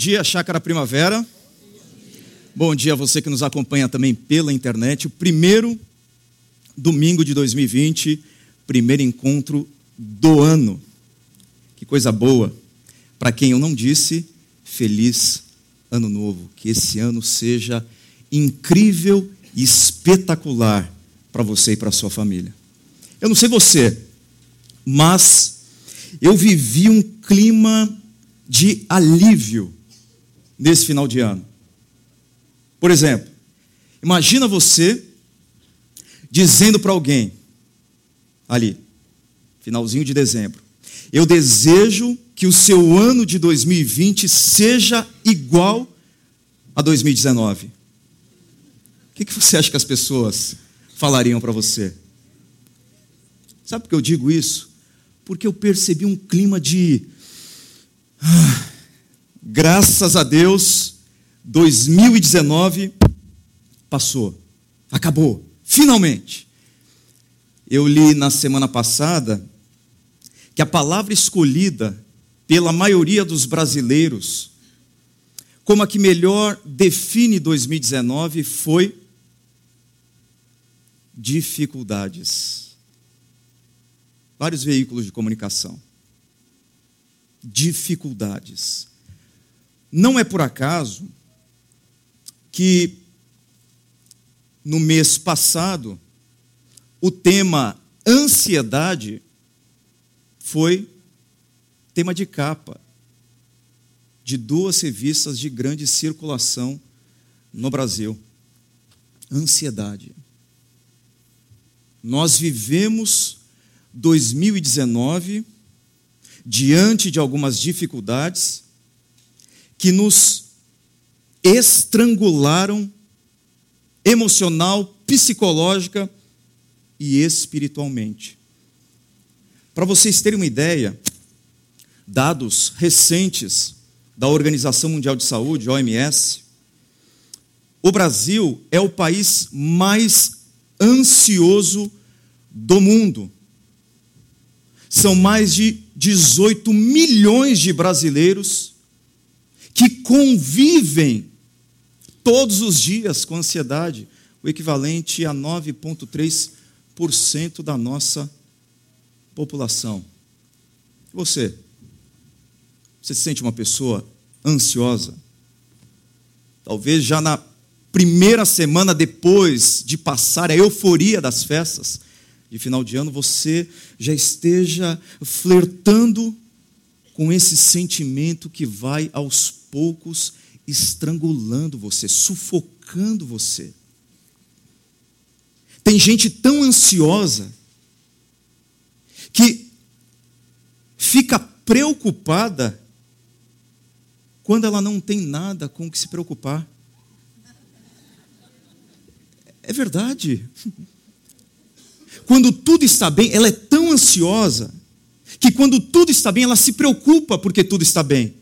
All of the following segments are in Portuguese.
Dia, Chácara Primavera. Bom dia a você que nos acompanha também pela internet. O primeiro domingo de 2020, primeiro encontro do ano. Que coisa boa. Para quem eu não disse, feliz ano novo. Que esse ano seja incrível e espetacular para você e para sua família. Eu não sei você, mas eu vivi um clima de alívio nesse final de ano. Por exemplo, imagina você dizendo para alguém, ali, finalzinho de dezembro, eu desejo que o seu ano de 2020 seja igual a 2019. O que, que você acha que as pessoas falariam para você? Sabe por que eu digo isso? Porque eu percebi um clima de. Ah, graças a Deus, 2019 passou, acabou, finalmente. Eu li na semana passada que a palavra escolhida pela maioria dos brasileiros como a que melhor define 2019 foi dificuldades. Vários veículos de comunicação. Dificuldades. Não é por acaso que no mês passado o tema ansiedade foi tema de capa de duas revistas de grande circulação no Brasil. Ansiedade. Nós vivemos 2019 diante de algumas dificuldades que nos estrangularam emocional, psicológica e espiritualmente. Para vocês terem uma ideia, dados recentes da Organização Mundial de Saúde, OMS, o Brasil é o país mais ansioso do mundo. São mais de 18 milhões de brasileiros que convivem todos os dias com ansiedade, o equivalente a 9,3% da nossa população. Você, você se sente uma pessoa ansiosa? Talvez já na primeira semana depois de passar a euforia das festas de final de ano, você já esteja flertando com esse sentimento que vai aos poucos estrangulando você, sufocando você. Tem gente tão ansiosa que fica preocupada quando ela não tem nada com o que se preocupar. É verdade. Quando tudo está bem, ela é tão ansiosa que quando tudo está bem, ela se preocupa porque tudo está bem.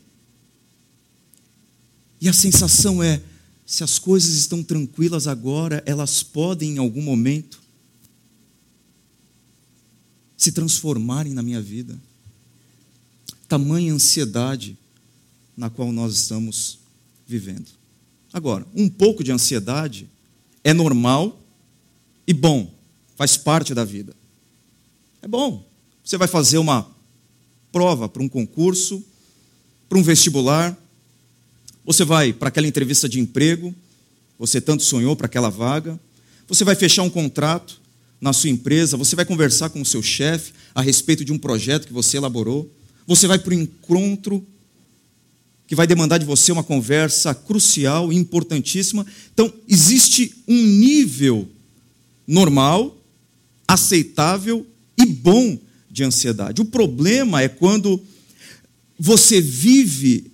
E a sensação é: se as coisas estão tranquilas agora, elas podem em algum momento se transformarem na minha vida. Tamanha ansiedade na qual nós estamos vivendo. Agora, um pouco de ansiedade é normal e bom, faz parte da vida. É bom. Você vai fazer uma prova para um concurso, para um vestibular, você vai para aquela entrevista de emprego, você tanto sonhou para aquela vaga, você vai fechar um contrato na sua empresa, você vai conversar com o seu chefe a respeito de um projeto que você elaborou, você vai para um encontro que vai demandar de você uma conversa crucial importantíssima. Então, existe um nível normal, aceitável e bom de ansiedade. O problema é quando você vive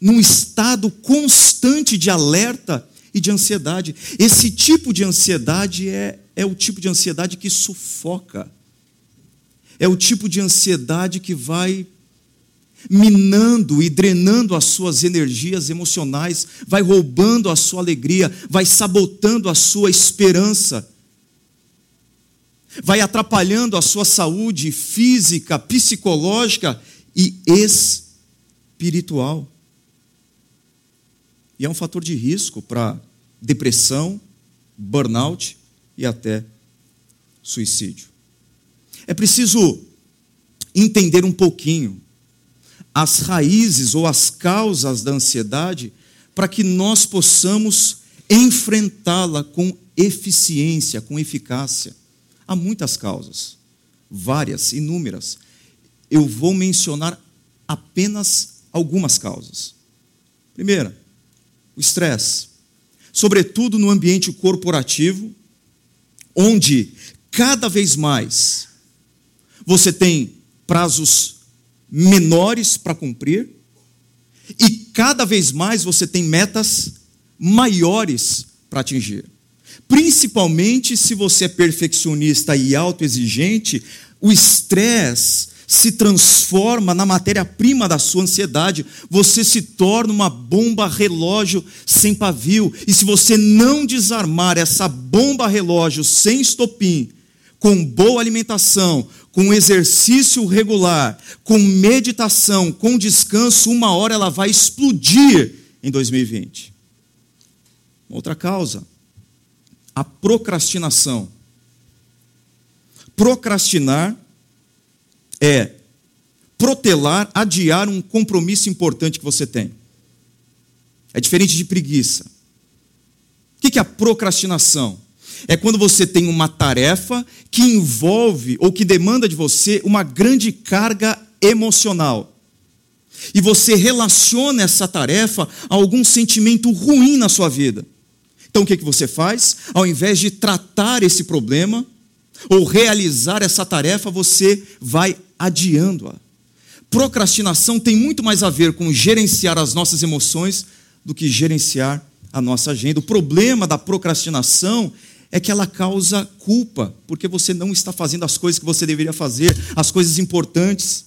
num estado constante de alerta e de ansiedade. Esse tipo de ansiedade é, é o tipo de ansiedade que sufoca. É o tipo de ansiedade que vai minando e drenando as suas energias emocionais, vai roubando a sua alegria, vai sabotando a sua esperança, vai atrapalhando a sua saúde física, psicológica e espiritual. E é um fator de risco para depressão, burnout e até suicídio. É preciso entender um pouquinho as raízes ou as causas da ansiedade para que nós possamos enfrentá-la com eficiência, com eficácia. Há muitas causas, várias, inúmeras. Eu vou mencionar apenas algumas causas. Primeira, o estresse, sobretudo no ambiente corporativo, onde cada vez mais você tem prazos menores para cumprir e cada vez mais você tem metas maiores para atingir. Principalmente se você é perfeccionista e autoexigente, o estresse se transforma na matéria-prima da sua ansiedade, você se torna uma bomba relógio sem pavio. E se você não desarmar essa bomba relógio sem estopim, com boa alimentação, com exercício regular, com meditação, com descanso, uma hora ela vai explodir em 2020. Outra causa, a procrastinação. Procrastinar é protelar, adiar um compromisso importante que você tem. É diferente de preguiça. O que é a procrastinação? É quando você tem uma tarefa que envolve ou que demanda de você uma grande carga emocional. E você relaciona essa tarefa a algum sentimento ruim na sua vida. Então o que, que você faz? Ao invés de tratar esse problema ou realizar essa tarefa, você vai adiando-a. Procrastinação tem muito mais a ver com gerenciar as nossas emoções do que gerenciar a nossa agenda. O problema da procrastinação é que ela causa culpa, porque você não está fazendo as coisas que você deveria fazer, as coisas importantes.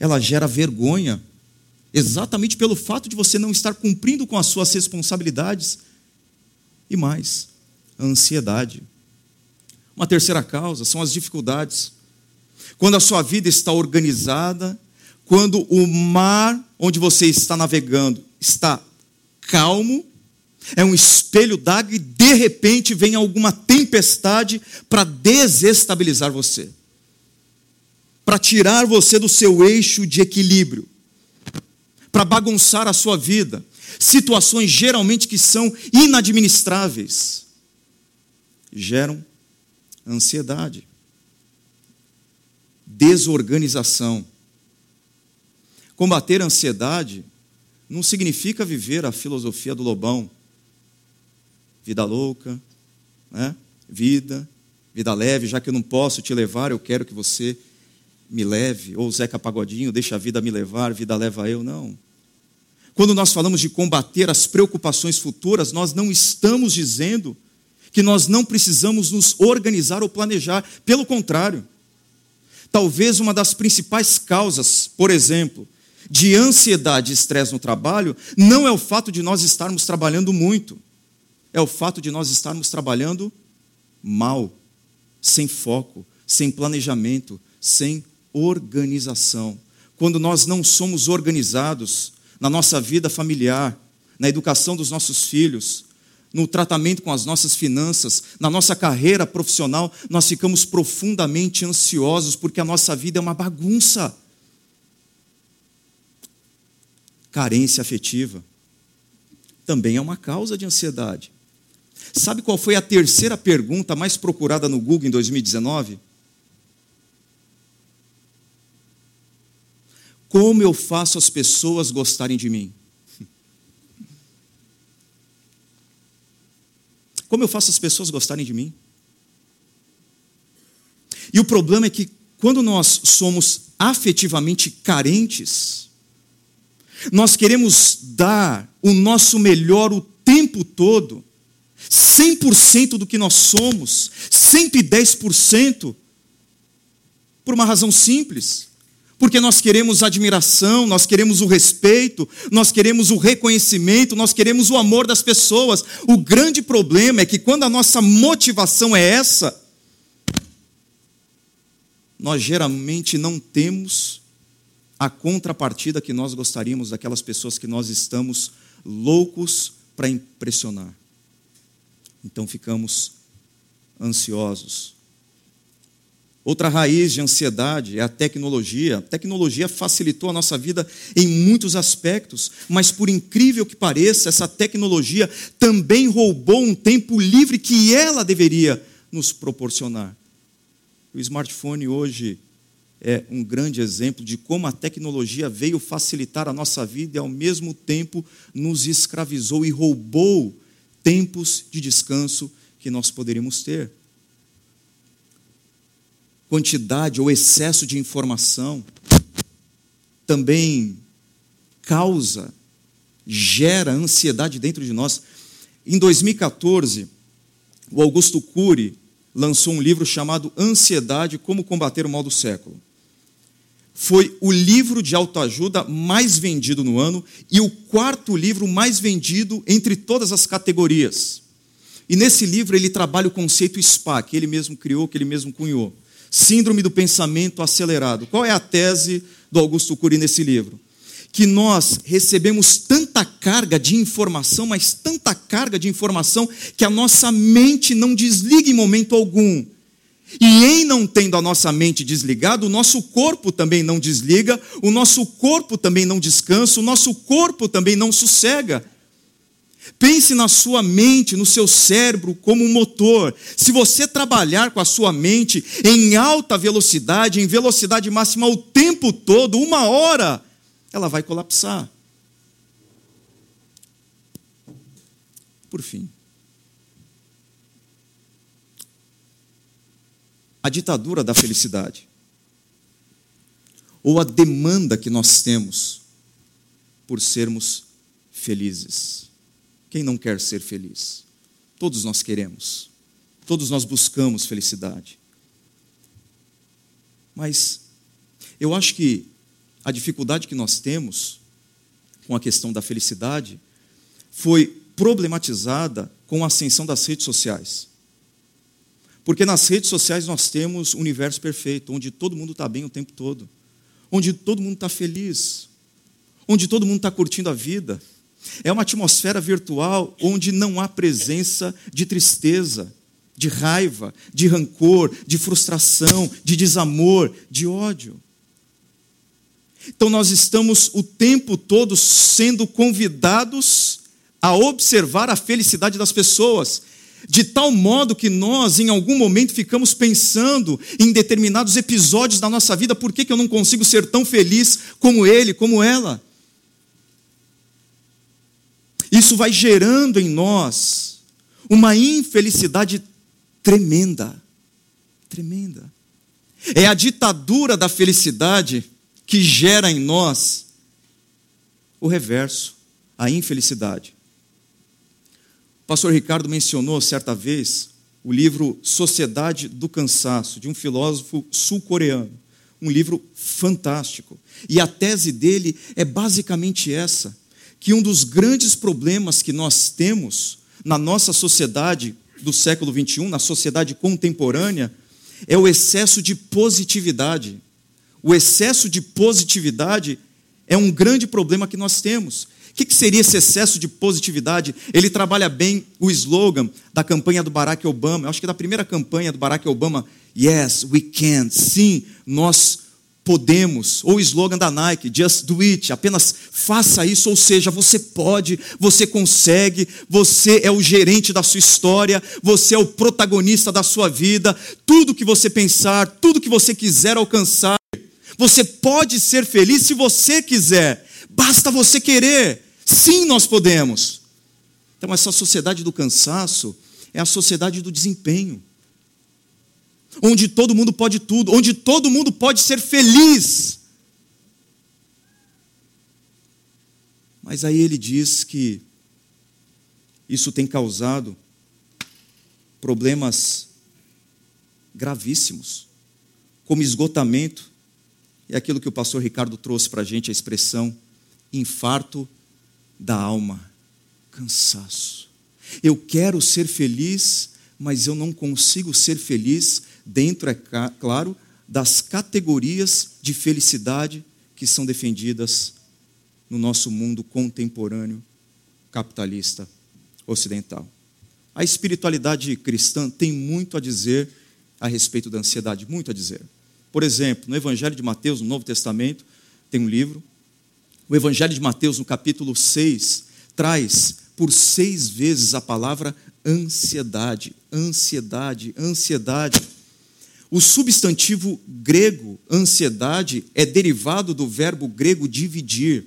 Ela gera vergonha, exatamente pelo fato de você não estar cumprindo com as suas responsabilidades. E mais, a ansiedade. Uma terceira causa são as dificuldades. Quando a sua vida está organizada, quando o mar onde você está navegando está calmo, é um espelho d'água e de repente vem alguma tempestade para desestabilizar você, para tirar você do seu eixo de equilíbrio, para bagunçar a sua vida. Situações geralmente que são inadministráveis geram ansiedade, desorganização. Combater a ansiedade não significa viver a filosofia do lobão vida louca, né? vida, vida leve, já que eu não posso te levar, eu quero que você me leve, ou Zeca Pagodinho, deixa a vida me levar, vida leva eu, não. Quando nós falamos de combater as preocupações futuras, nós não estamos dizendo que nós não precisamos nos organizar ou planejar, pelo contrário. Talvez uma das principais causas, por exemplo, de ansiedade e estresse no trabalho, não é o fato de nós estarmos trabalhando muito é o fato de nós estarmos trabalhando mal, sem foco, sem planejamento, sem organização. Quando nós não somos organizados na nossa vida familiar, na educação dos nossos filhos, no tratamento com as nossas finanças, na nossa carreira profissional, nós ficamos profundamente ansiosos porque a nossa vida é uma bagunça. Carência afetiva também é uma causa de ansiedade. Sabe qual foi a terceira pergunta mais procurada no Google em 2019? Como eu faço as pessoas gostarem de mim? Como eu faço as pessoas gostarem de mim? E o problema é que quando nós somos afetivamente carentes, nós queremos dar o nosso melhor o tempo todo 100% do que nós somos, 110%, por uma razão simples. Porque nós queremos admiração, nós queremos o respeito, nós queremos o reconhecimento, nós queremos o amor das pessoas. O grande problema é que quando a nossa motivação é essa, nós geralmente não temos a contrapartida que nós gostaríamos daquelas pessoas que nós estamos loucos para impressionar. Então ficamos ansiosos. Outra raiz de ansiedade é a tecnologia. A tecnologia facilitou a nossa vida em muitos aspectos, mas por incrível que pareça, essa tecnologia também roubou um tempo livre que ela deveria nos proporcionar. O smartphone hoje é um grande exemplo de como a tecnologia veio facilitar a nossa vida e, ao mesmo tempo, nos escravizou e roubou tempos de descanso que nós poderíamos ter. Quantidade ou excesso de informação também causa, gera ansiedade dentro de nós. Em 2014, o Augusto Cury lançou um livro chamado Ansiedade: Como Combater o Mal do Século foi o livro de autoajuda mais vendido no ano e o quarto livro mais vendido entre todas as categorias. E nesse livro ele trabalha o conceito SPA, que ele mesmo criou, que ele mesmo cunhou. Síndrome do pensamento acelerado. Qual é a tese do Augusto Cury nesse livro? Que nós recebemos tanta carga de informação, mas tanta carga de informação, que a nossa mente não desliga em momento algum e em não tendo a nossa mente desligada, o nosso corpo também não desliga, o nosso corpo também não descansa, o nosso corpo também não sossega. Pense na sua mente, no seu cérebro como um motor. Se você trabalhar com a sua mente em alta velocidade, em velocidade máxima o tempo todo, uma hora, ela vai colapsar. Por fim, a ditadura da felicidade, ou a demanda que nós temos por sermos felizes. Quem não quer ser feliz? Todos nós queremos, todos nós buscamos felicidade. Mas eu acho que a dificuldade que nós temos com a questão da felicidade foi problematizada com a ascensão das redes sociais. Porque nas redes sociais nós temos um universo perfeito, onde todo mundo está bem o tempo todo, onde todo mundo está feliz, onde todo mundo está curtindo a vida. É uma atmosfera virtual onde não há presença de tristeza, de raiva, de rancor, de frustração, de desamor, de ódio. Então nós estamos o tempo todo sendo convidados a observar a felicidade das pessoas de tal modo que nós, em algum momento, ficamos pensando em determinados episódios da nossa vida, por que, que eu não consigo ser tão feliz como ele, como ela? Isso vai gerando em nós uma infelicidade tremenda. Tremenda. É a ditadura da felicidade que gera em nós o reverso, a infelicidade pastor Ricardo mencionou certa vez o livro Sociedade do Cansaço, de um filósofo sul-coreano. Um livro fantástico. E a tese dele é basicamente essa: que um dos grandes problemas que nós temos na nossa sociedade do século XXI, na sociedade contemporânea, é o excesso de positividade. O excesso de positividade é um grande problema que nós temos. O que, seria esse excesso de positividade? Ele trabalha bem o slogan da campanha do Barack Obama. Eu acho que da primeira campanha do Barack Obama, Yes, we can. Sim, nós podemos. Ou o slogan da Nike, Just do it. Apenas faça isso. Ou seja, você pode, você consegue, você é o gerente da sua história, você é o protagonista da sua vida. Tudo que você pensar, tudo que você quiser alcançar, você pode ser feliz se você quiser. Basta você querer. Sim, nós podemos. Então, essa sociedade do cansaço é a sociedade do desempenho. Onde todo mundo pode tudo, onde todo mundo pode ser feliz. Mas aí ele diz que isso tem causado problemas gravíssimos, como esgotamento, e aquilo que o pastor Ricardo trouxe para a gente, a expressão infarto da alma, cansaço. Eu quero ser feliz, mas eu não consigo ser feliz dentro, é claro, das categorias de felicidade que são defendidas no nosso mundo contemporâneo capitalista ocidental. A espiritualidade cristã tem muito a dizer a respeito da ansiedade, muito a dizer. Por exemplo, no Evangelho de Mateus, no Novo Testamento, tem um livro. O Evangelho de Mateus, no capítulo 6, traz por seis vezes a palavra ansiedade, ansiedade, ansiedade. O substantivo grego ansiedade é derivado do verbo grego dividir.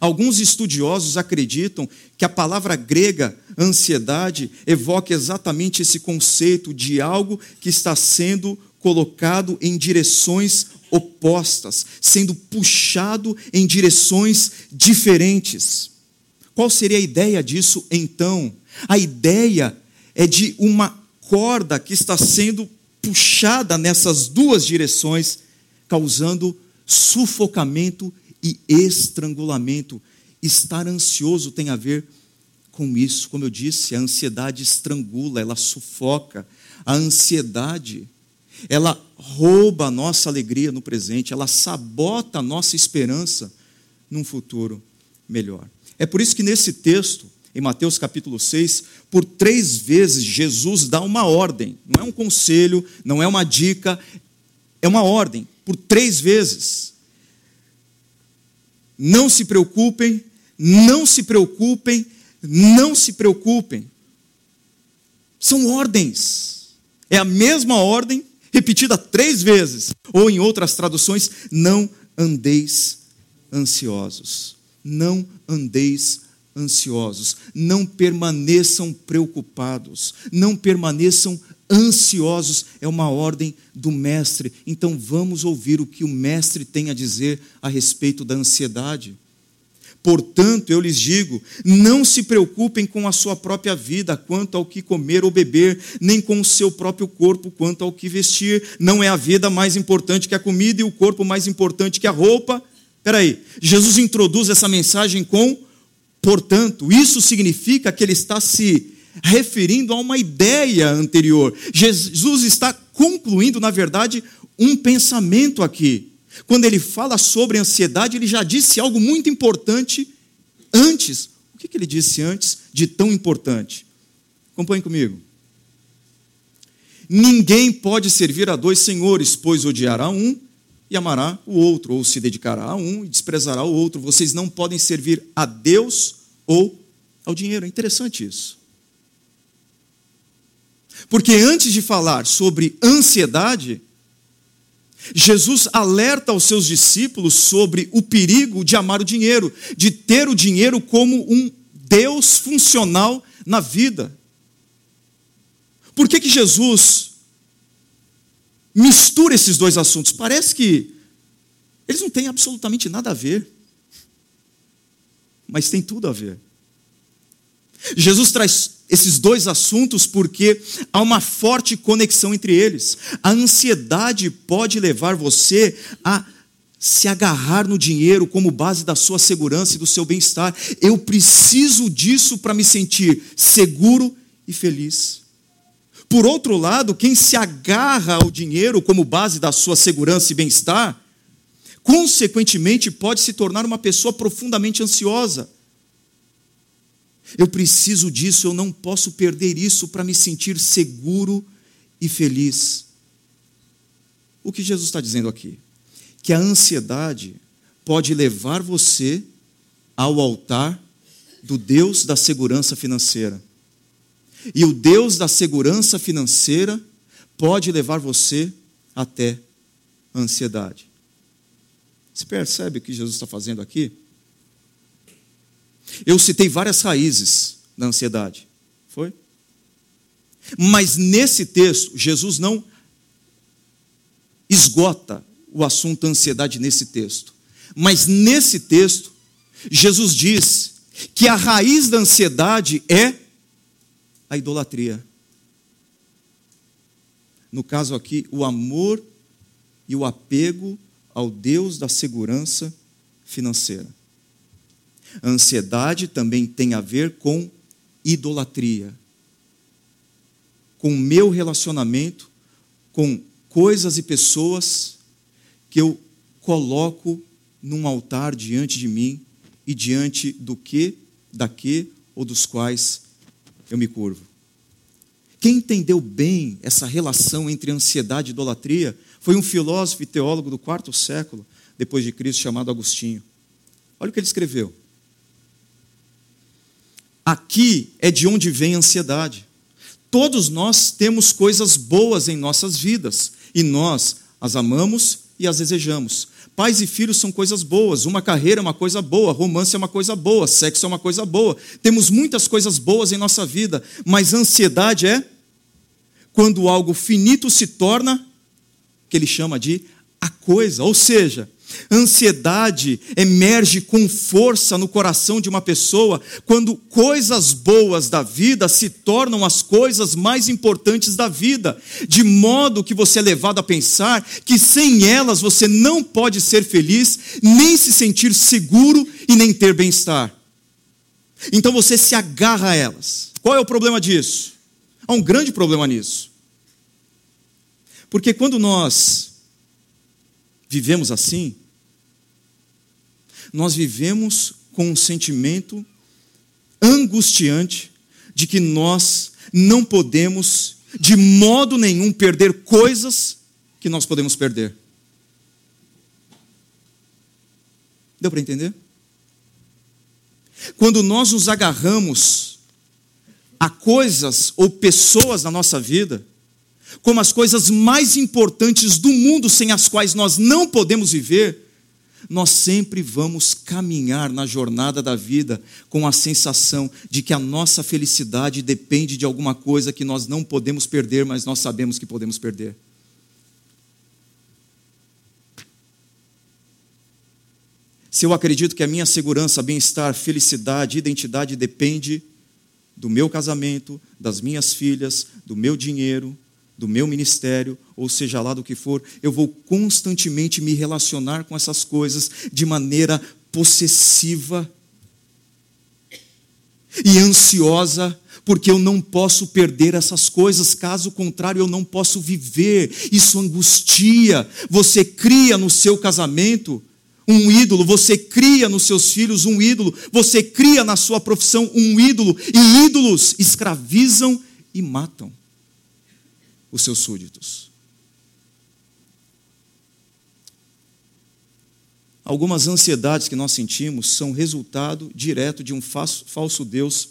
Alguns estudiosos acreditam que a palavra grega ansiedade evoca exatamente esse conceito de algo que está sendo colocado em direções opostas, sendo puxado em direções diferentes. Qual seria a ideia disso então? A ideia é de uma corda que está sendo puxada nessas duas direções, causando sufocamento e estrangulamento. Estar ansioso tem a ver com isso. Como eu disse, a ansiedade estrangula, ela sufoca. A ansiedade, ela rouba a nossa alegria no presente, ela sabota a nossa esperança num futuro melhor. É por isso que nesse texto, em Mateus capítulo 6, por três vezes Jesus dá uma ordem, não é um conselho, não é uma dica, é uma ordem, por três vezes. Não se preocupem, não se preocupem, não se preocupem. São ordens. É a mesma ordem repetida três vezes. Ou em outras traduções, não andeis ansiosos. Não andeis ansiosos. Não permaneçam preocupados. Não permaneçam ansiosos. É uma ordem do Mestre. Então vamos ouvir o que o Mestre tem a dizer a respeito da ansiedade. Portanto, eu lhes digo: não se preocupem com a sua própria vida quanto ao que comer ou beber, nem com o seu próprio corpo quanto ao que vestir. Não é a vida mais importante que a comida e o corpo mais importante que a roupa. Espera aí, Jesus introduz essa mensagem com portanto. Isso significa que ele está se referindo a uma ideia anterior. Jesus está concluindo, na verdade, um pensamento aqui. Quando ele fala sobre ansiedade, ele já disse algo muito importante antes. O que, ele disse antes de tão importante? Acompanhe comigo. Ninguém pode servir a dois senhores, pois odiará um e amará o outro, ou se dedicará a um e desprezará o outro. Vocês não podem servir a Deus ou ao dinheiro. É interessante isso. Porque antes de falar sobre ansiedade, Jesus alerta aos seus discípulos sobre o perigo de amar o dinheiro, de ter o dinheiro como um Deus funcional na vida. Por que, que Jesus mistura esses dois assuntos? Parece que eles não têm absolutamente nada a ver, mas tem tudo a ver. Jesus traz esses dois assuntos porque há uma forte conexão entre eles. A ansiedade pode levar você a se agarrar no dinheiro como base da sua segurança e do seu bem-estar. Eu preciso disso para me sentir seguro e feliz. Por outro lado, quem se agarra ao dinheiro como base da sua segurança e bem-estar, consequentemente pode se tornar uma pessoa profundamente ansiosa eu preciso disso, eu não posso perder isso para me sentir seguro e feliz. O que Jesus está dizendo aqui? Que a ansiedade pode levar você ao altar do Deus da segurança financeira. E o Deus da segurança financeira pode levar você até a ansiedade. Você percebe o que Jesus está fazendo aqui? Eu citei várias raízes da ansiedade. Foi? Mas nesse texto, Jesus não esgota o assunto ansiedade nesse texto. Mas nesse texto, Jesus diz que a raiz da ansiedade é a idolatria. No caso aqui, o amor e o apego ao Deus da segurança financeira. A ansiedade também tem a ver com idolatria, com o meu relacionamento com coisas e pessoas que eu coloco num altar diante de mim e diante do que, da que ou dos quais eu me curvo. Quem entendeu bem essa relação entre ansiedade e idolatria foi um filósofo e teólogo do quarto século depois de Cristo chamado Agostinho. Olha o que ele escreveu. Aqui é de onde vem a ansiedade. Todos nós temos coisas boas em nossas vidas e nós as amamos e as desejamos. Pais e filhos são coisas boas, uma carreira é uma coisa boa, romance é uma coisa boa, sexo é uma coisa boa. Temos muitas coisas boas em nossa vida, mas ansiedade é quando algo finito se torna que ele chama de a coisa, ou seja, Ansiedade emerge com força no coração de uma pessoa quando coisas boas da vida se tornam as coisas mais importantes da vida, de modo que você é levado a pensar que sem elas você não pode ser feliz, nem se sentir seguro e nem ter bem-estar. Então você se agarra a elas. Qual é o problema disso? Há um grande problema nisso. Porque quando nós vivemos assim, nós vivemos com um sentimento angustiante de que nós não podemos, de modo nenhum, perder coisas que nós podemos perder. Deu para entender? Quando nós nos agarramos a coisas ou pessoas na nossa vida, como as coisas mais importantes do mundo sem as quais nós não podemos viver, nós sempre vamos caminhar na jornada da vida com a sensação de que a nossa felicidade depende de alguma coisa que nós não podemos perder, mas nós sabemos que podemos perder. Se eu acredito que a minha segurança, bem-estar, felicidade, identidade depende do meu casamento, das minhas filhas, do meu dinheiro, do meu ministério, ou seja lá do que for, eu vou constantemente me relacionar com essas coisas de maneira possessiva e ansiosa, porque eu não posso perder essas coisas, caso contrário, eu não posso viver. Isso angustia. Você cria no seu casamento um ídolo, você cria nos seus filhos um ídolo, você cria na sua profissão um ídolo, e ídolos escravizam e matam os seus súditos. Algumas ansiedades que nós sentimos são resultado direto de um falso Deus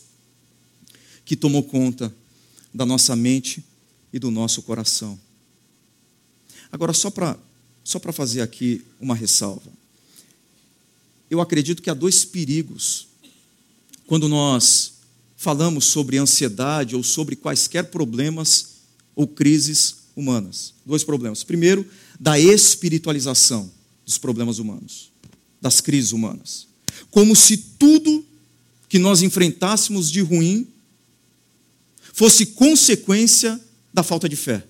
que tomou conta da nossa mente e do nosso coração. Agora, só para só fazer aqui uma ressalva. Eu acredito que há dois perigos quando nós falamos sobre ansiedade ou sobre quaisquer problemas ou crises humanas. Dois problemas. Primeiro, da espiritualização dos problemas humanos, das crises humanas. Como se tudo que nós enfrentássemos de ruim fosse consequência da falta de fé.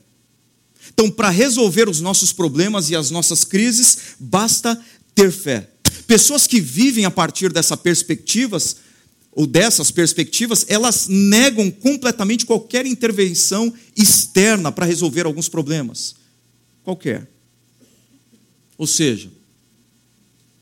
Então, para resolver os nossos problemas e as nossas crises, basta ter fé. Pessoas que vivem a partir dessas perspectivas ou dessas perspectivas, elas negam completamente qualquer intervenção externa para resolver alguns problemas. Qualquer. Ou seja,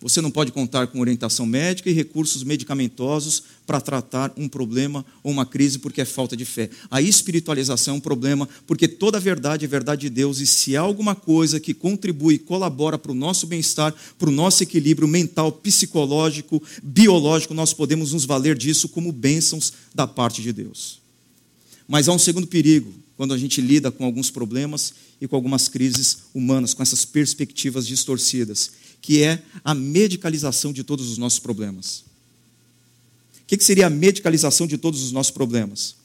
você não pode contar com orientação médica e recursos medicamentosos para tratar um problema ou uma crise porque é falta de fé. A espiritualização é um problema porque toda a verdade é verdade de Deus e se há alguma coisa que contribui e colabora para o nosso bem-estar, para o nosso equilíbrio mental, psicológico, biológico, nós podemos nos valer disso como bênçãos da parte de Deus. Mas há um segundo perigo quando a gente lida com alguns problemas e com algumas crises humanas, com essas perspectivas distorcidas que é a medicalização de todos os nossos problemas. O que seria a medicalização de todos os nossos problemas?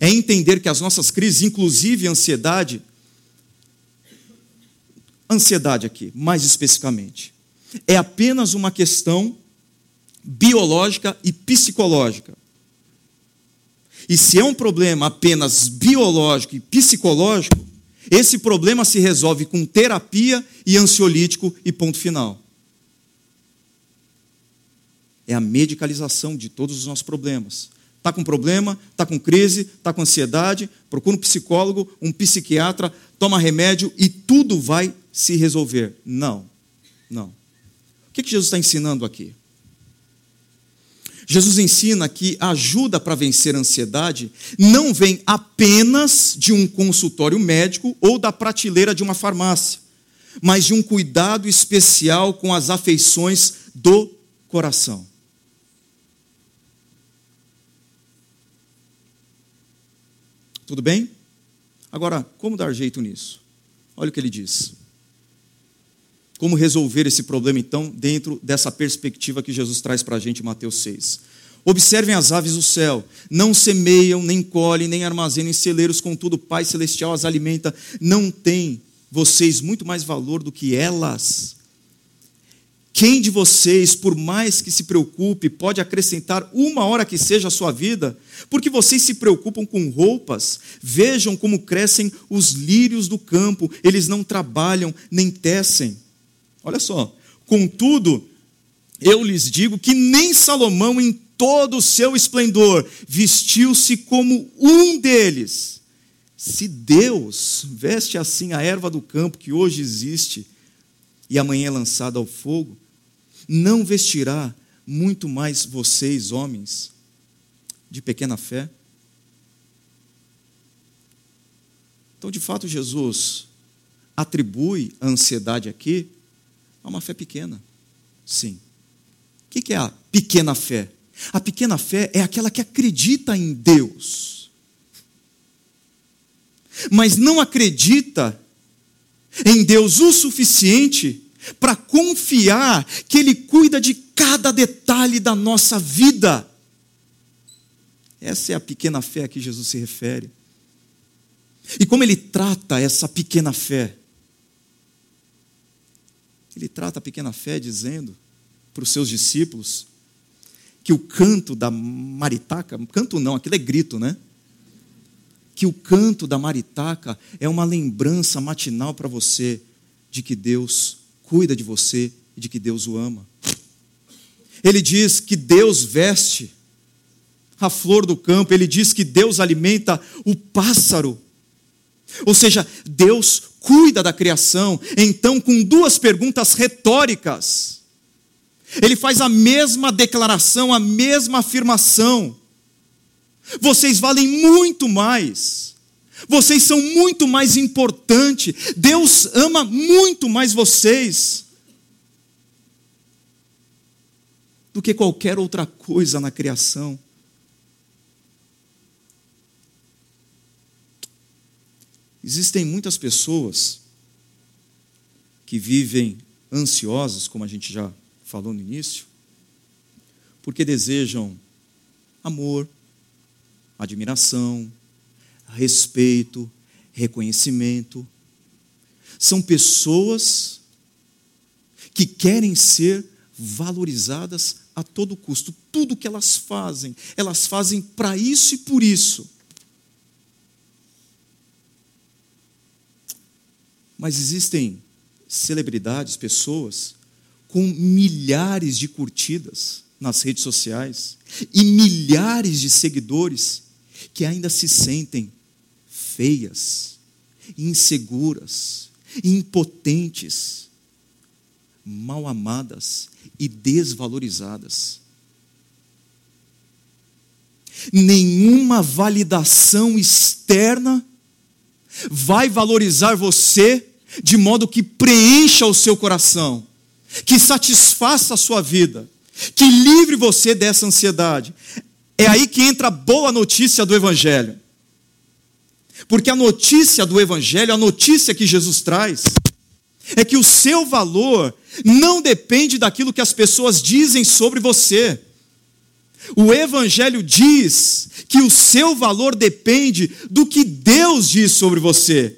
É entender que as nossas crises, inclusive ansiedade, ansiedade aqui, mais especificamente, é apenas uma questão biológica e psicológica. E se é um problema apenas biológico e psicológico, esse problema se resolve com terapia e ansiolítico e ponto final. É a medicalização de todos os nossos problemas. Está com problema, está com crise, está com ansiedade, procura um psicólogo, um psiquiatra, toma remédio e tudo vai se resolver. Não, não. O que Jesus está ensinando aqui? Jesus ensina que a ajuda para vencer a ansiedade não vem apenas de um consultório médico ou da prateleira de uma farmácia, mas de um cuidado especial com as afeições do coração. Tudo bem? Agora, como dar jeito nisso? Olha o que ele diz. Como resolver esse problema, então, dentro dessa perspectiva que Jesus traz para a gente em Mateus 6? Observem as aves do céu, não semeiam, nem colhem, nem armazenam em celeiros, contudo o Pai Celestial as alimenta. Não tem vocês muito mais valor do que elas? Quem de vocês, por mais que se preocupe, pode acrescentar uma hora que seja a sua vida? Porque vocês se preocupam com roupas. Vejam como crescem os lírios do campo, eles não trabalham nem tecem. Olha só. Contudo, eu lhes digo que nem Salomão, em todo o seu esplendor, vestiu-se como um deles. Se Deus veste assim a erva do campo que hoje existe e amanhã é lançada ao fogo, não vestirá muito mais vocês, homens, de pequena fé? Então, de fato, Jesus atribui a ansiedade aqui a uma fé pequena. Sim. O que é a pequena fé? A pequena fé é aquela que acredita em Deus, mas não acredita em Deus o suficiente para confiar que Ele cuida de cada detalhe da nossa vida. Essa é a pequena fé a que Jesus se refere. E como ele trata essa pequena fé? Ele trata a pequena fé dizendo para os seus discípulos que o canto da maritaca, canto não, aquilo é grito, né? Que o canto da maritaca é uma lembrança matinal para você de que Deus cuida de você e de que Deus o ama. Ele diz que Deus veste a flor do campo, ele diz que Deus alimenta o pássaro. Ou seja, Deus cuida da criação. Então, com duas perguntas retóricas, ele faz a mesma declaração, a mesma afirmação. Vocês valem muito mais. Vocês são muito mais importantes. Deus ama muito mais vocês do que qualquer outra coisa na criação. Existem muitas pessoas que vivem ansiosas, como a gente já falou no início, porque desejam amor, admiração, respeito, reconhecimento. São pessoas que querem ser valorizadas a todo custo. Tudo que elas fazem, elas fazem para isso e por isso. Mas existem celebridades, pessoas com milhares de curtidas nas redes sociais e milhares de seguidores que ainda se sentem feias, inseguras, impotentes, mal amadas e desvalorizadas. Nenhuma validação externa vai valorizar você de modo que preencha o seu coração, que satisfaça a sua vida, que livre você dessa ansiedade. É aí que entra a boa notícia do Evangelho. Porque a notícia do Evangelho, a notícia que Jesus traz, é que o seu valor não depende daquilo que as pessoas dizem sobre você. O Evangelho diz que o seu valor depende do que Deus diz sobre você.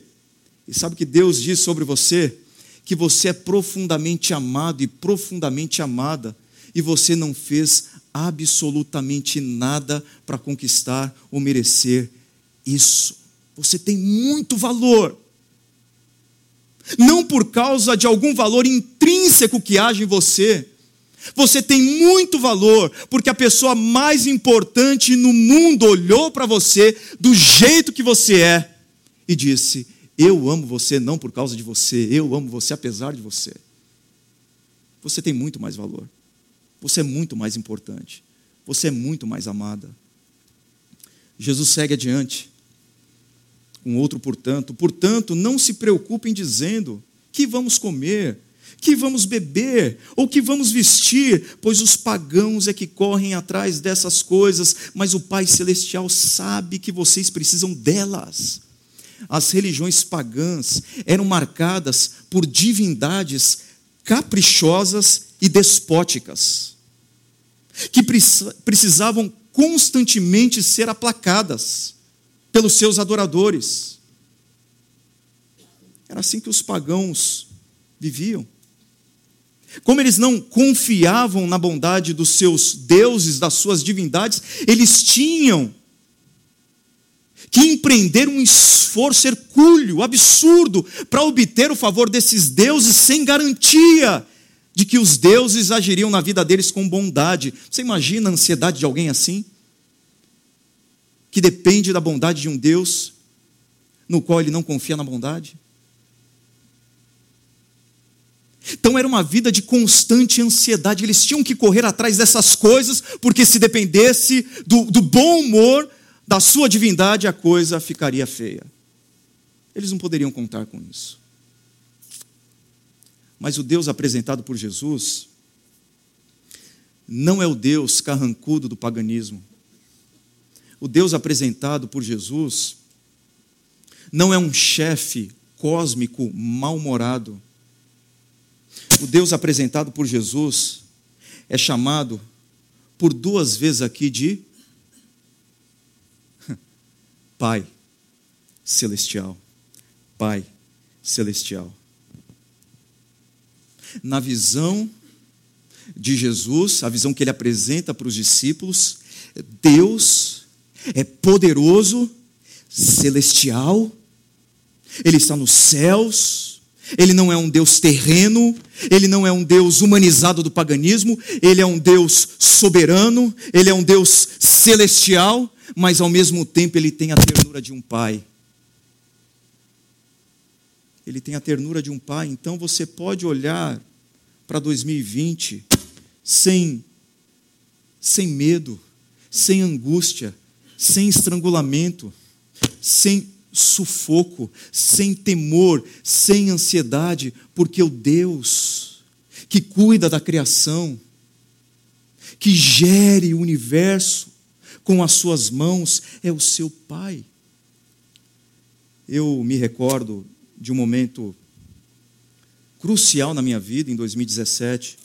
E sabe o que Deus diz sobre você? Que você é profundamente amado e profundamente amada, e você não fez absolutamente nada para conquistar ou merecer isso. Você tem muito valor. Não por causa de algum valor intrínseco que age em você, você tem muito valor, porque a pessoa mais importante no mundo olhou para você do jeito que você é e disse: Eu amo você não por causa de você, eu amo você apesar de você. Você tem muito mais valor. Você é muito mais importante. você é muito mais amada. Jesus segue adiante. Um outro, portanto, portanto, não se preocupem dizendo que vamos comer, que vamos beber ou que vamos vestir, pois os pagãos é que correm atrás dessas coisas, mas o Pai Celestial sabe que vocês precisam delas. As religiões pagãs eram marcadas por divindades caprichosas e despóticas, que precisavam constantemente ser aplacadas pelos seus adoradores. Era assim que os pagãos viviam. Como eles não confiavam na bondade dos seus deuses, das suas divindades, eles tinham que empreender um esforço hercúleo, absurdo, para obter o favor desses deuses sem garantia de que os deuses agiriam na vida deles com bondade. Você imagina a ansiedade de alguém assim? Que depende da bondade de um Deus no qual ele não confia na bondade? Então era uma vida de constante ansiedade. Eles tinham que correr atrás dessas coisas, porque se dependesse do, do bom humor da sua divindade, a coisa ficaria feia. Eles não poderiam contar com isso. Mas o Deus apresentado por Jesus não é o Deus carrancudo do paganismo. O Deus apresentado por Jesus não é um chefe cósmico mal-humorado o Deus apresentado por Jesus é chamado por duas vezes aqui de Pai Celestial. Pai Celestial. Na visão de Jesus, a visão que ele apresenta para os discípulos, Deus é poderoso, celestial, ele está nos céus, ele não é um Deus terreno, ele não é um Deus humanizado do paganismo, ele é um Deus soberano, ele é um Deus celestial, mas ao mesmo tempo ele tem a ternura de um pai. Ele tem a ternura de um pai, então você pode olhar para 2020 sem sem medo, sem angústia, sem estrangulamento, sem sufoco, sem temor, sem ansiedade, porque o Deus que cuida da criação, que gere o universo com as suas mãos, é o seu Pai. Eu me recordo de um momento crucial na minha vida, em 2017,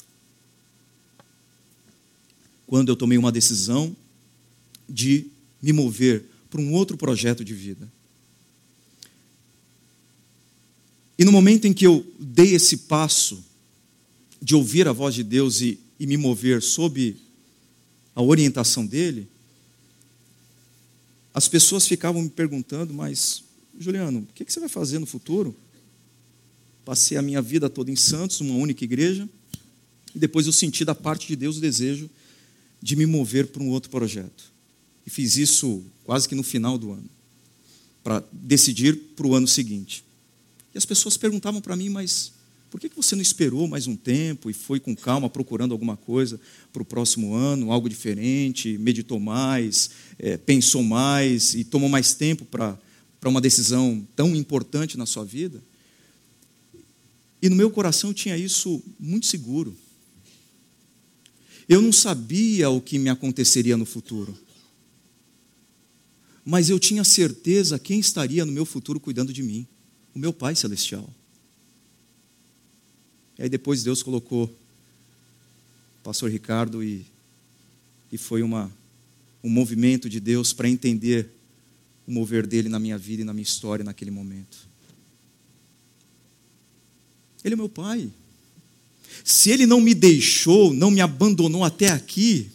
quando eu tomei uma decisão de me mover para um outro projeto de vida. E no momento em que eu dei esse passo de ouvir a voz de Deus e, e me mover sob a orientação dele, as pessoas ficavam me perguntando, mas, Juliano, o que você vai fazer no futuro? Passei a minha vida toda em Santos, uma única igreja, e depois eu senti da parte de Deus o desejo de me mover para um outro projeto. E fiz isso quase que no final do ano, para decidir para o ano seguinte. E as pessoas perguntavam para mim, mas por que você não esperou mais um tempo e foi com calma procurando alguma coisa para o próximo ano, algo diferente, meditou mais, é, pensou mais e tomou mais tempo para uma decisão tão importante na sua vida? E no meu coração eu tinha isso muito seguro. Eu não sabia o que me aconteceria no futuro. Mas eu tinha certeza quem estaria no meu futuro cuidando de mim o meu Pai Celestial. E aí depois Deus colocou o pastor Ricardo e, e foi uma, um movimento de Deus para entender o mover dele na minha vida e na minha história naquele momento. Ele é meu pai. Se ele não me deixou, não me abandonou até aqui,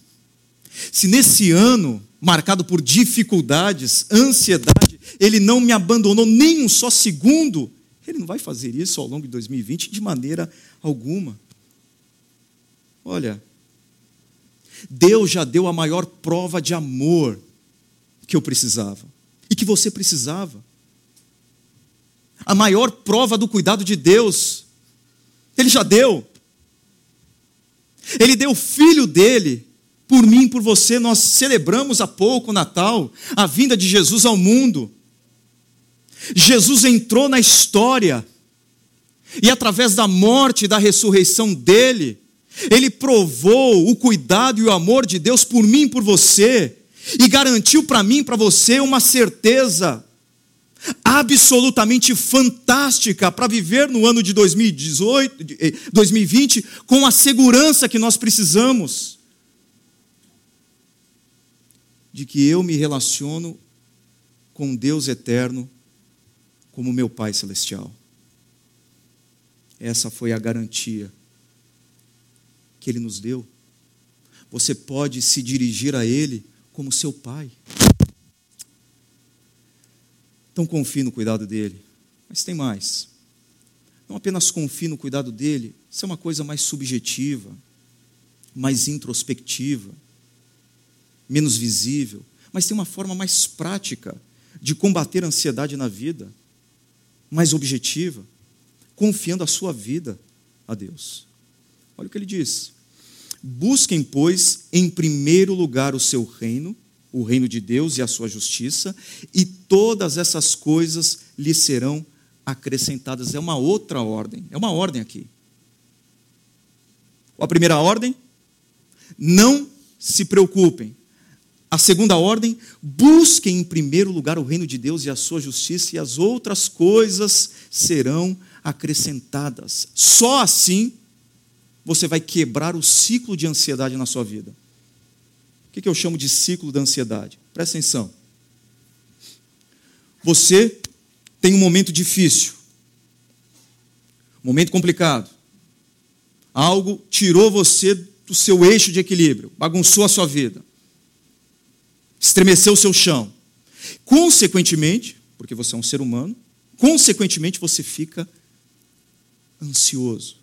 se nesse ano marcado por dificuldades, ansiedade, ele não me abandonou nem um só segundo, ele não vai fazer isso ao longo de 2020 de maneira alguma. Olha, Deus já deu a maior prova de amor que eu precisava e que você precisava. A maior prova do cuidado de Deus, Ele já deu. Ele deu o filho dele por mim por você. Nós celebramos há pouco o Natal, a vinda de Jesus ao mundo. Jesus entrou na história, e através da morte e da ressurreição dele, ele provou o cuidado e o amor de Deus por mim e por você, e garantiu para mim e para você uma certeza absolutamente fantástica para viver no ano de 2018, 2020 eh, com a segurança que nós precisamos. De que eu me relaciono com Deus eterno como meu Pai celestial. Essa foi a garantia que ele nos deu. Você pode se dirigir a ele como seu pai. Então confie no cuidado dele. Mas tem mais. Não apenas confie no cuidado dele, isso é uma coisa mais subjetiva, mais introspectiva, menos visível, mas tem uma forma mais prática de combater a ansiedade na vida, mais objetiva, confiando a sua vida a Deus. Olha o que ele diz: Busquem, pois, em primeiro lugar o seu reino o reino de Deus e a sua justiça, e todas essas coisas lhe serão acrescentadas. É uma outra ordem, é uma ordem aqui. A primeira ordem, não se preocupem. A segunda ordem, busquem em primeiro lugar o reino de Deus e a sua justiça, e as outras coisas serão acrescentadas. Só assim você vai quebrar o ciclo de ansiedade na sua vida. O que eu chamo de ciclo da ansiedade? Presta atenção. Você tem um momento difícil, um momento complicado. Algo tirou você do seu eixo de equilíbrio, bagunçou a sua vida, estremeceu o seu chão. Consequentemente, porque você é um ser humano, consequentemente você fica ansioso.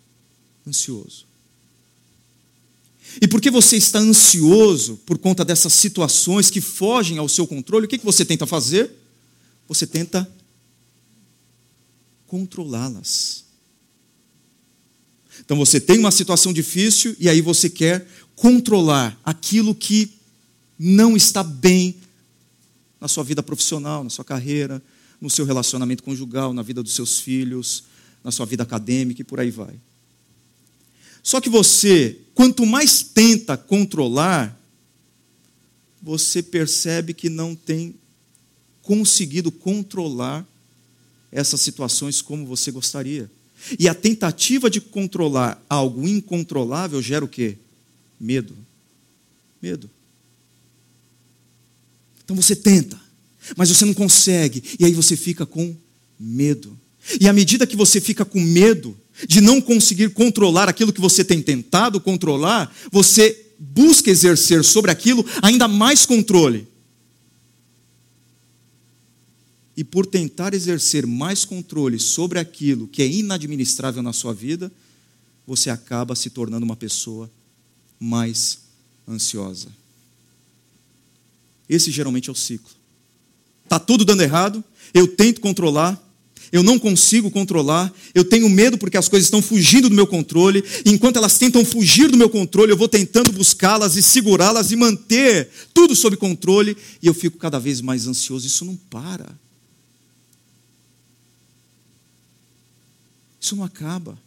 Ansioso. E porque você está ansioso por conta dessas situações que fogem ao seu controle, o que você tenta fazer? Você tenta controlá-las. Então você tem uma situação difícil e aí você quer controlar aquilo que não está bem na sua vida profissional, na sua carreira, no seu relacionamento conjugal, na vida dos seus filhos, na sua vida acadêmica e por aí vai. Só que você, quanto mais tenta controlar, você percebe que não tem conseguido controlar essas situações como você gostaria. E a tentativa de controlar algo incontrolável gera o quê? Medo. Medo. Então você tenta, mas você não consegue, e aí você fica com medo. E à medida que você fica com medo, de não conseguir controlar aquilo que você tem tentado controlar, você busca exercer sobre aquilo ainda mais controle. E por tentar exercer mais controle sobre aquilo que é inadministrável na sua vida, você acaba se tornando uma pessoa mais ansiosa. Esse geralmente é o ciclo. Está tudo dando errado, eu tento controlar, eu não consigo controlar, eu tenho medo porque as coisas estão fugindo do meu controle, enquanto elas tentam fugir do meu controle, eu vou tentando buscá-las e segurá-las e manter tudo sob controle, e eu fico cada vez mais ansioso. Isso não para. Isso não acaba.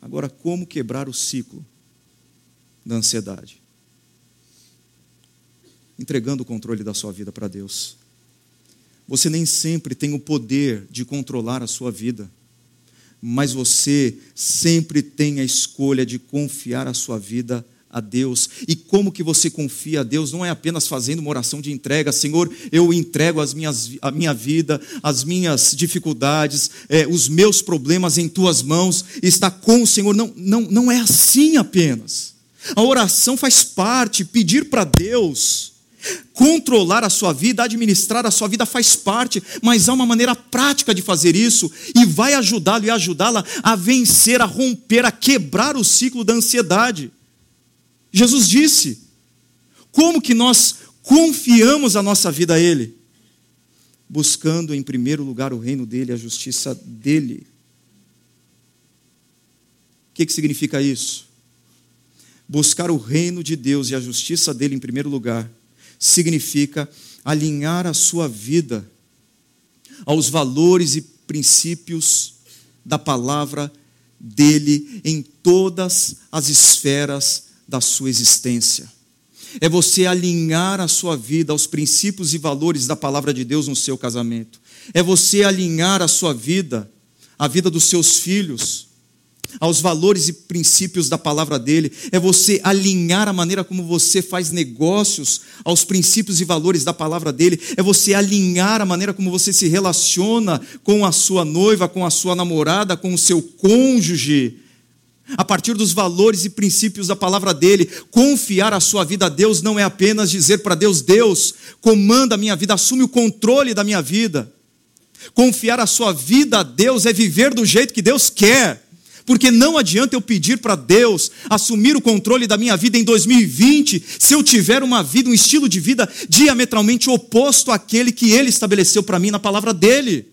Agora, como quebrar o ciclo da ansiedade? Entregando o controle da sua vida para Deus. Você nem sempre tem o poder de controlar a sua vida, mas você sempre tem a escolha de confiar a sua vida a Deus. E como que você confia a Deus? Não é apenas fazendo uma oração de entrega, Senhor, eu entrego as minhas, a minha vida, as minhas dificuldades, é, os meus problemas em tuas mãos, está com o Senhor. Não, não, não é assim apenas. A oração faz parte, pedir para Deus Controlar a sua vida, administrar a sua vida faz parte, mas há uma maneira prática de fazer isso e vai ajudá-lo e ajudá-la a vencer, a romper, a quebrar o ciclo da ansiedade. Jesus disse: como que nós confiamos a nossa vida a Ele? Buscando em primeiro lugar o reino dele, a justiça dele. O que, que significa isso? Buscar o reino de Deus e a justiça dele em primeiro lugar significa alinhar a sua vida aos valores e princípios da palavra dele em todas as esferas da sua existência. É você alinhar a sua vida aos princípios e valores da palavra de Deus no seu casamento. É você alinhar a sua vida, a vida dos seus filhos, aos valores e princípios da palavra dele, é você alinhar a maneira como você faz negócios aos princípios e valores da palavra dele, é você alinhar a maneira como você se relaciona com a sua noiva, com a sua namorada, com o seu cônjuge, a partir dos valores e princípios da palavra dele. Confiar a sua vida a Deus não é apenas dizer para Deus: Deus, comanda a minha vida, assume o controle da minha vida. Confiar a sua vida a Deus é viver do jeito que Deus quer porque não adianta eu pedir para Deus assumir o controle da minha vida em 2020 se eu tiver uma vida, um estilo de vida diametralmente oposto àquele que Ele estabeleceu para mim na palavra dEle.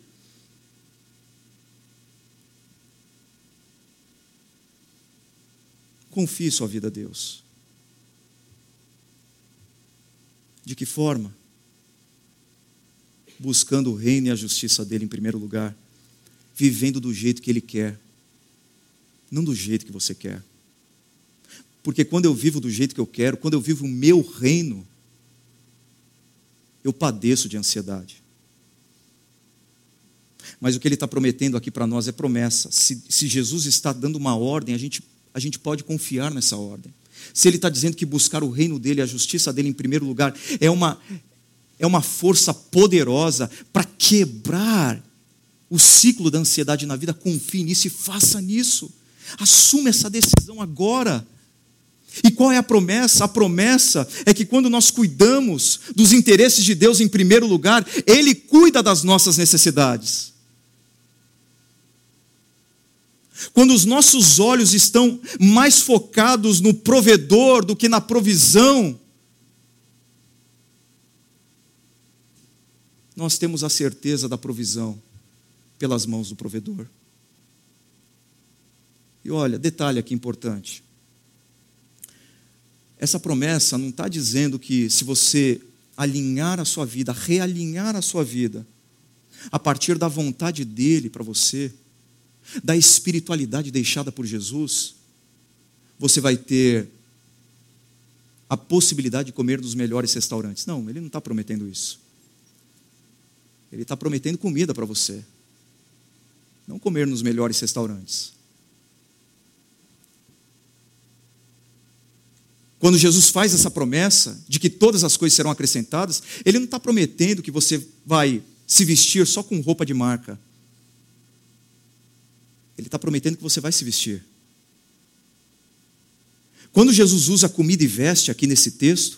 Confie sua vida a Deus. De que forma? Buscando o reino e a justiça dele em primeiro lugar, vivendo do jeito que ele quer, não do jeito que você quer. Porque quando eu vivo do jeito que eu quero, quando eu vivo o meu reino, eu padeço de ansiedade. Mas o que ele está prometendo aqui para nós é promessa. Se, se, Jesus está dando uma ordem, a gente, a gente pode confiar nessa ordem. Se ele está dizendo que buscar o reino dele, a justiça dele em primeiro lugar, é uma, é uma força poderosa para quebrar o ciclo da ansiedade na vida, confie nisso e faça nisso. Assuma essa decisão agora. E qual é a promessa? A promessa é que quando nós cuidamos dos interesses de Deus em primeiro lugar, Ele cuida das nossas necessidades. Quando os nossos olhos estão mais focados no provedor do que na provisão, nós temos a certeza da provisão pelas mãos do provedor. E olha, detalhe aqui importante. Essa promessa não está dizendo que se você alinhar a sua vida, realinhar a sua vida, a partir da vontade dele para você, da espiritualidade deixada por Jesus, você vai ter a possibilidade de comer nos melhores restaurantes. Não, ele não está prometendo isso. Ele está prometendo comida para você. Não comer nos melhores restaurantes. Quando Jesus faz essa promessa de que todas as coisas serão acrescentadas, ele não está prometendo que você vai se vestir só com roupa de marca. Ele está prometendo que você vai se vestir. Quando Jesus usa comida e veste aqui nesse texto,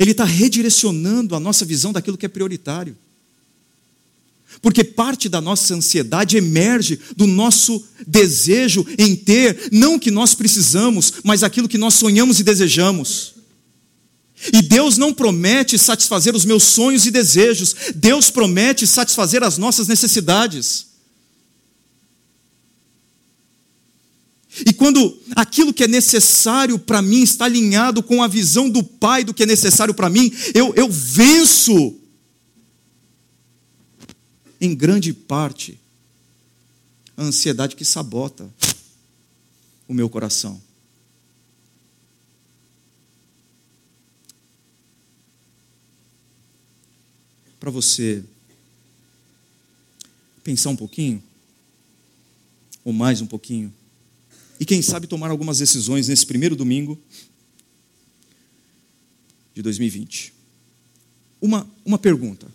ele está redirecionando a nossa visão daquilo que é prioritário. Porque parte da nossa ansiedade emerge do nosso desejo em ter, não o que nós precisamos, mas aquilo que nós sonhamos e desejamos. E Deus não promete satisfazer os meus sonhos e desejos, Deus promete satisfazer as nossas necessidades. E quando aquilo que é necessário para mim está alinhado com a visão do Pai do que é necessário para mim, eu, eu venço em grande parte, a ansiedade que sabota o meu coração. Para você pensar um pouquinho, ou mais um pouquinho, e quem sabe tomar algumas decisões nesse primeiro domingo de 2020. Uma, uma pergunta,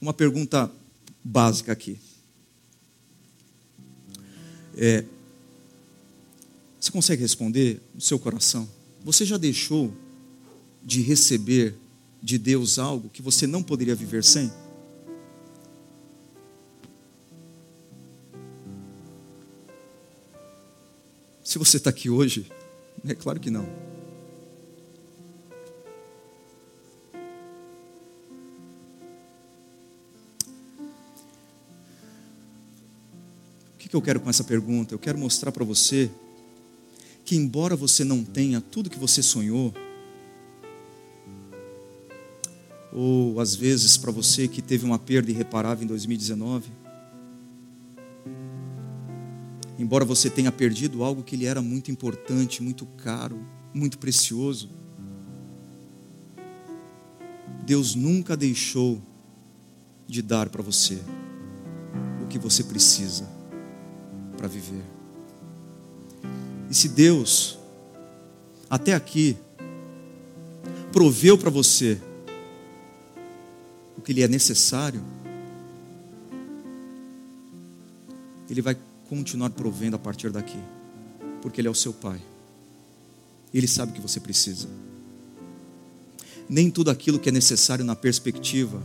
uma pergunta básica aqui. É, você consegue responder no seu coração? Você já deixou de receber de Deus algo que você não poderia viver sem? Se você está aqui hoje, é claro que não. Que eu quero com essa pergunta? Eu quero mostrar para você que, embora você não tenha tudo que você sonhou, ou às vezes para você que teve uma perda irreparável em 2019, embora você tenha perdido algo que lhe era muito importante, muito caro, muito precioso, Deus nunca deixou de dar para você o que você precisa para viver. E se Deus, até aqui, proveu para você o que lhe é necessário, Ele vai continuar provendo a partir daqui, porque Ele é o seu Pai. Ele sabe o que você precisa. Nem tudo aquilo que é necessário na perspectiva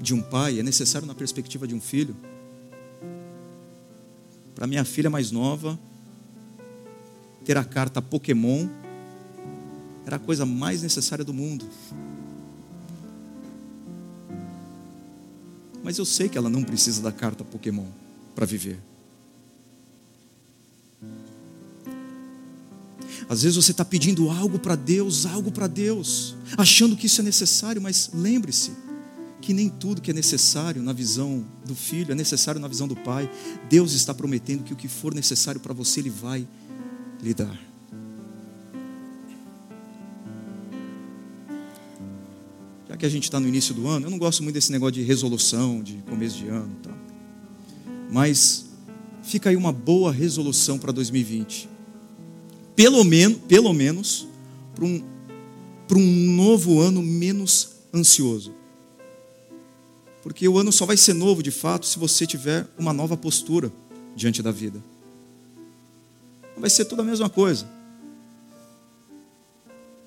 de um pai é necessário na perspectiva de um filho. Para minha filha mais nova, ter a carta Pokémon era a coisa mais necessária do mundo. Mas eu sei que ela não precisa da carta Pokémon para viver. Às vezes você está pedindo algo para Deus, algo para Deus, achando que isso é necessário, mas lembre-se que nem tudo que é necessário na visão do filho é necessário na visão do pai. Deus está prometendo que o que for necessário para você, Ele vai lhe dar. Já que a gente está no início do ano, eu não gosto muito desse negócio de resolução, de começo de ano e tal. Mas fica aí uma boa resolução para 2020. Pelo, menos, pelo menos para um, para um novo ano menos ansioso. Porque o ano só vai ser novo de fato se você tiver uma nova postura diante da vida vai ser tudo a mesma coisa.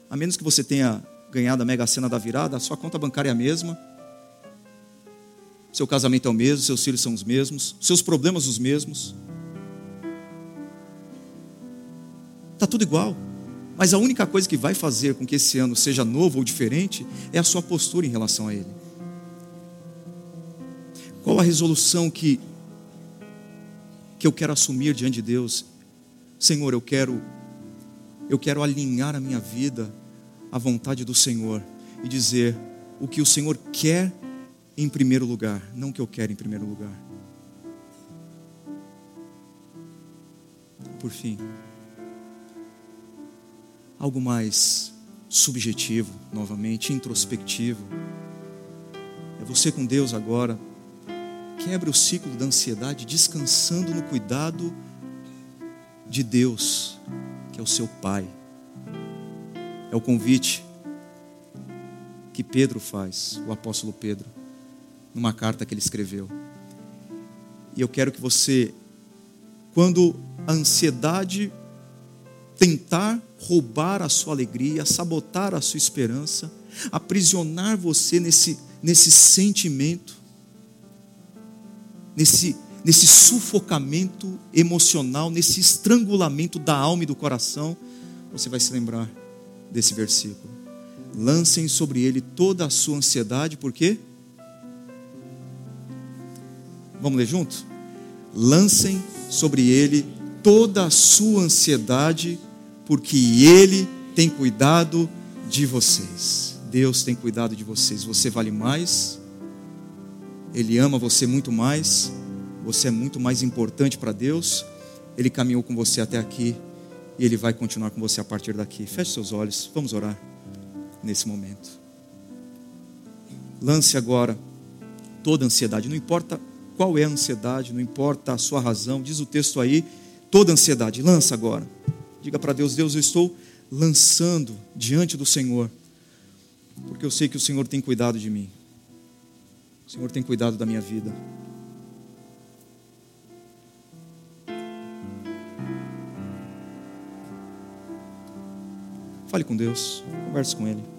A menos que você tenha ganhado a mega cena da virada, a sua conta bancária é a mesma, seu casamento é o mesmo, seus filhos são os mesmos, seus problemas os mesmos. Está tudo igual. Mas a única coisa que vai fazer com que esse ano seja novo ou diferente é a sua postura em relação a ele. Qual a resolução que, que eu quero assumir diante de Deus Senhor, eu quero eu quero alinhar a minha vida à vontade do Senhor e dizer o que o Senhor quer em primeiro lugar, não o que eu quero em primeiro lugar. Por fim, algo mais subjetivo, novamente, introspectivo. É você com Deus agora. Quebre o ciclo da ansiedade, descansando no cuidado de Deus, que é o seu Pai. É o convite que Pedro faz, o apóstolo Pedro, numa carta que ele escreveu. E eu quero que você, quando a ansiedade tentar roubar a sua alegria, sabotar a sua esperança, aprisionar você nesse, nesse sentimento, nesse nesse sufocamento emocional, nesse estrangulamento da alma e do coração, você vai se lembrar desse versículo. Lancem sobre ele toda a sua ansiedade, por quê? Vamos ler junto? Lancem sobre ele toda a sua ansiedade, porque ele tem cuidado de vocês. Deus tem cuidado de vocês. Você vale mais, Ele ama você muito mais você é muito mais importante para Deus. Ele caminhou com você até aqui e Ele vai continuar com você a partir daqui. Feche seus olhos, vamos orar nesse momento. Lance agora toda ansiedade, não importa qual é a ansiedade, não importa a sua razão, diz o texto aí, toda ansiedade, lança agora. Diga para Deus: Deus, eu estou lançando diante do Senhor, porque eu sei que o Senhor tem cuidado de mim, o Senhor tem cuidado da minha vida. Fale com Deus, converse com Ele.